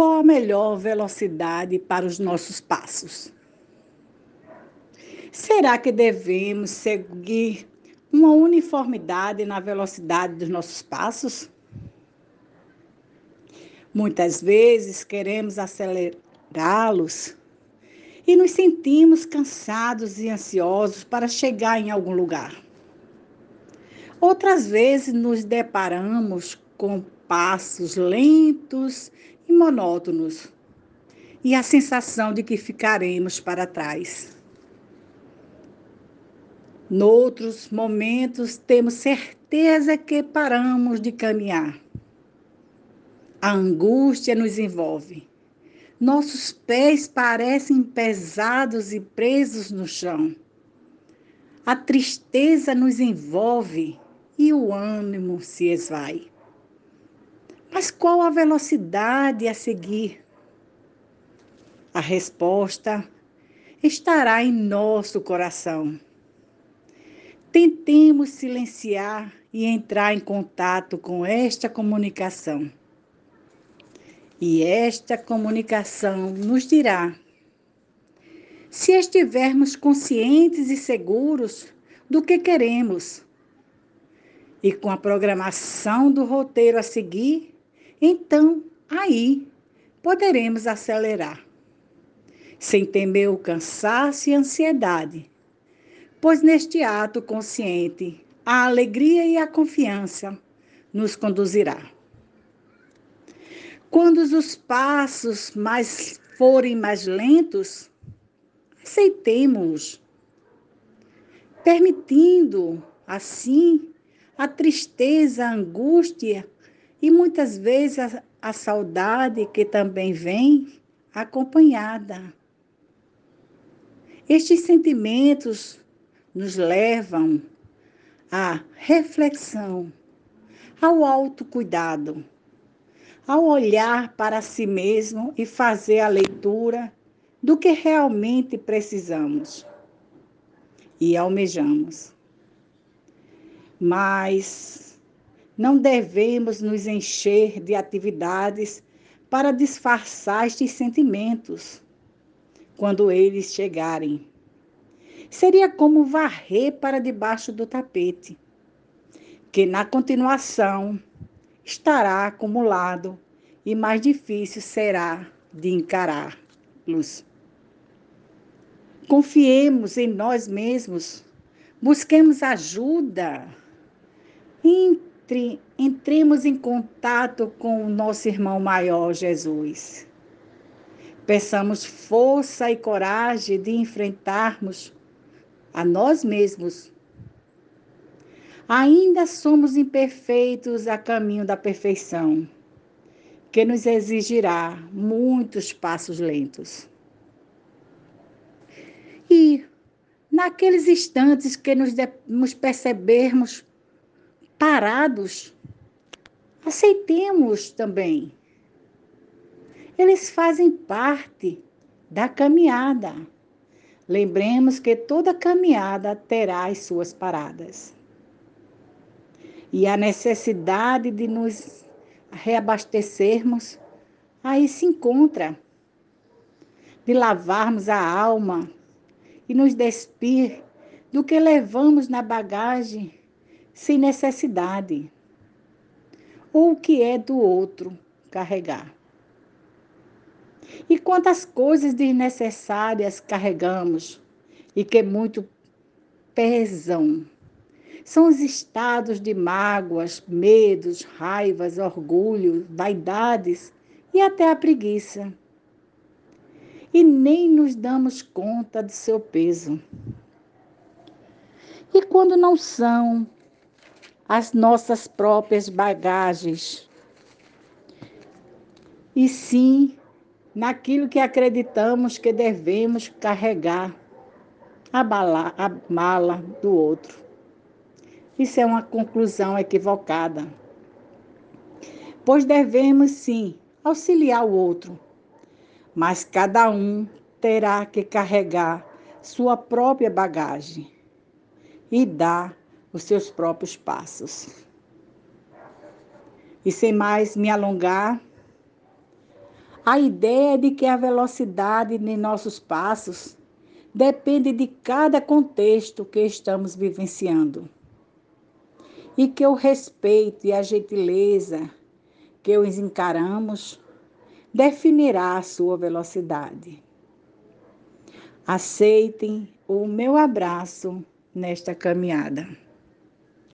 qual a melhor velocidade para os nossos passos? Será que devemos seguir uma uniformidade na velocidade dos nossos passos? Muitas vezes queremos acelerá-los e nos sentimos cansados e ansiosos para chegar em algum lugar. Outras vezes nos deparamos com passos lentos e monótonos e a sensação de que ficaremos para trás. Noutros momentos, temos certeza que paramos de caminhar. A angústia nos envolve. Nossos pés parecem pesados e presos no chão. A tristeza nos envolve e o ânimo se esvai. Mas qual a velocidade a seguir? A resposta estará em nosso coração. Tentemos silenciar e entrar em contato com esta comunicação. E esta comunicação nos dirá se estivermos conscientes e seguros do que queremos e com a programação do roteiro a seguir, então aí poderemos acelerar, sem temer o cansaço e ansiedade, pois neste ato consciente a alegria e a confiança nos conduzirá. Quando os passos mais forem mais lentos, aceitemos, permitindo assim a tristeza, a angústia e muitas vezes a, a saudade que também vem acompanhada. Estes sentimentos nos levam à reflexão, ao autocuidado, ao olhar para si mesmo e fazer a leitura do que realmente precisamos e almejamos mas não devemos nos encher de atividades para disfarçar estes sentimentos quando eles chegarem. Seria como varrer para debaixo do tapete, que na continuação estará acumulado e mais difícil será de encará-los. Confiemos em nós mesmos, busquemos ajuda entre, entremos em contato com o nosso irmão maior, Jesus. Peçamos força e coragem de enfrentarmos a nós mesmos. Ainda somos imperfeitos a caminho da perfeição, que nos exigirá muitos passos lentos. E naqueles instantes que nos, nos percebermos parados, aceitemos também. Eles fazem parte da caminhada. Lembremos que toda caminhada terá as suas paradas. E a necessidade de nos reabastecermos aí se encontra. De lavarmos a alma e nos despir do que levamos na bagagem sem necessidade, ou o que é do outro carregar. E quantas coisas desnecessárias carregamos e que muito pesam. São os estados de mágoas, medos, raivas, orgulho, vaidades e até a preguiça. E nem nos damos conta do seu peso. E quando não são as nossas próprias bagagens, e sim naquilo que acreditamos que devemos carregar, a, bala, a mala do outro. Isso é uma conclusão equivocada. Pois devemos sim auxiliar o outro, mas cada um terá que carregar sua própria bagagem e dar os seus próprios passos. E sem mais me alongar, A ideia de que a velocidade de nossos passos depende de cada contexto que estamos vivenciando. E que o respeito e a gentileza que os encaramos definirá a sua velocidade. Aceitem o meu abraço nesta caminhada.